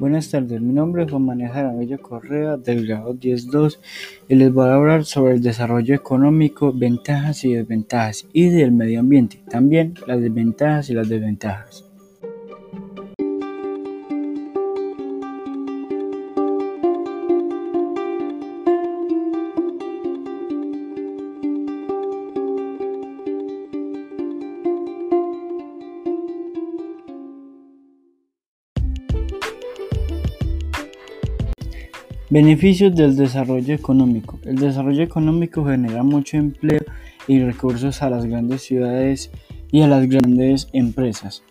Buenas tardes, mi nombre es Juan Manuel Jaramillo Correa del grado 10.2 y les voy a hablar sobre el desarrollo económico, ventajas y desventajas y del medio ambiente, también las desventajas y las desventajas. Beneficios del desarrollo económico. El desarrollo económico genera mucho empleo y recursos a las grandes ciudades y a las grandes empresas.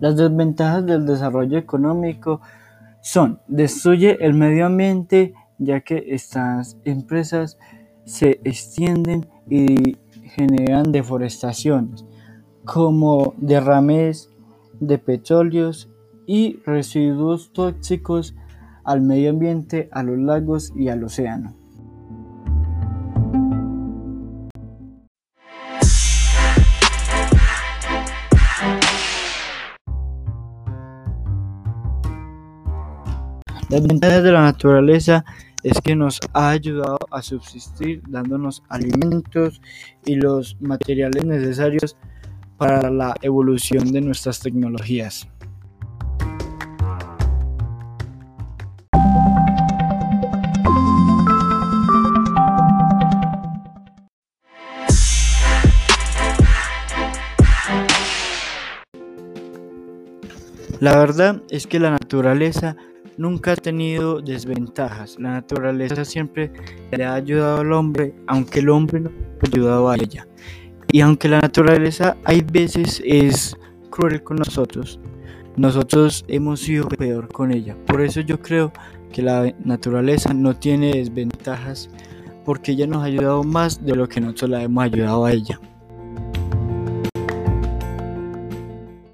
Las desventajas del desarrollo económico son destruye el medio ambiente ya que estas empresas se extienden y generan deforestaciones como derrames de petróleos y residuos tóxicos al medio ambiente, a los lagos y al océano. Las ventajas de la naturaleza es que nos ha ayudado a subsistir dándonos alimentos y los materiales necesarios para la evolución de nuestras tecnologías. La verdad es que la naturaleza nunca ha tenido desventajas. La naturaleza siempre le ha ayudado al hombre, aunque el hombre no ha ayudado a ella. Y aunque la naturaleza hay veces es cruel con nosotros, nosotros hemos sido peor con ella. Por eso yo creo que la naturaleza no tiene desventajas porque ella nos ha ayudado más de lo que nosotros la hemos ayudado a ella.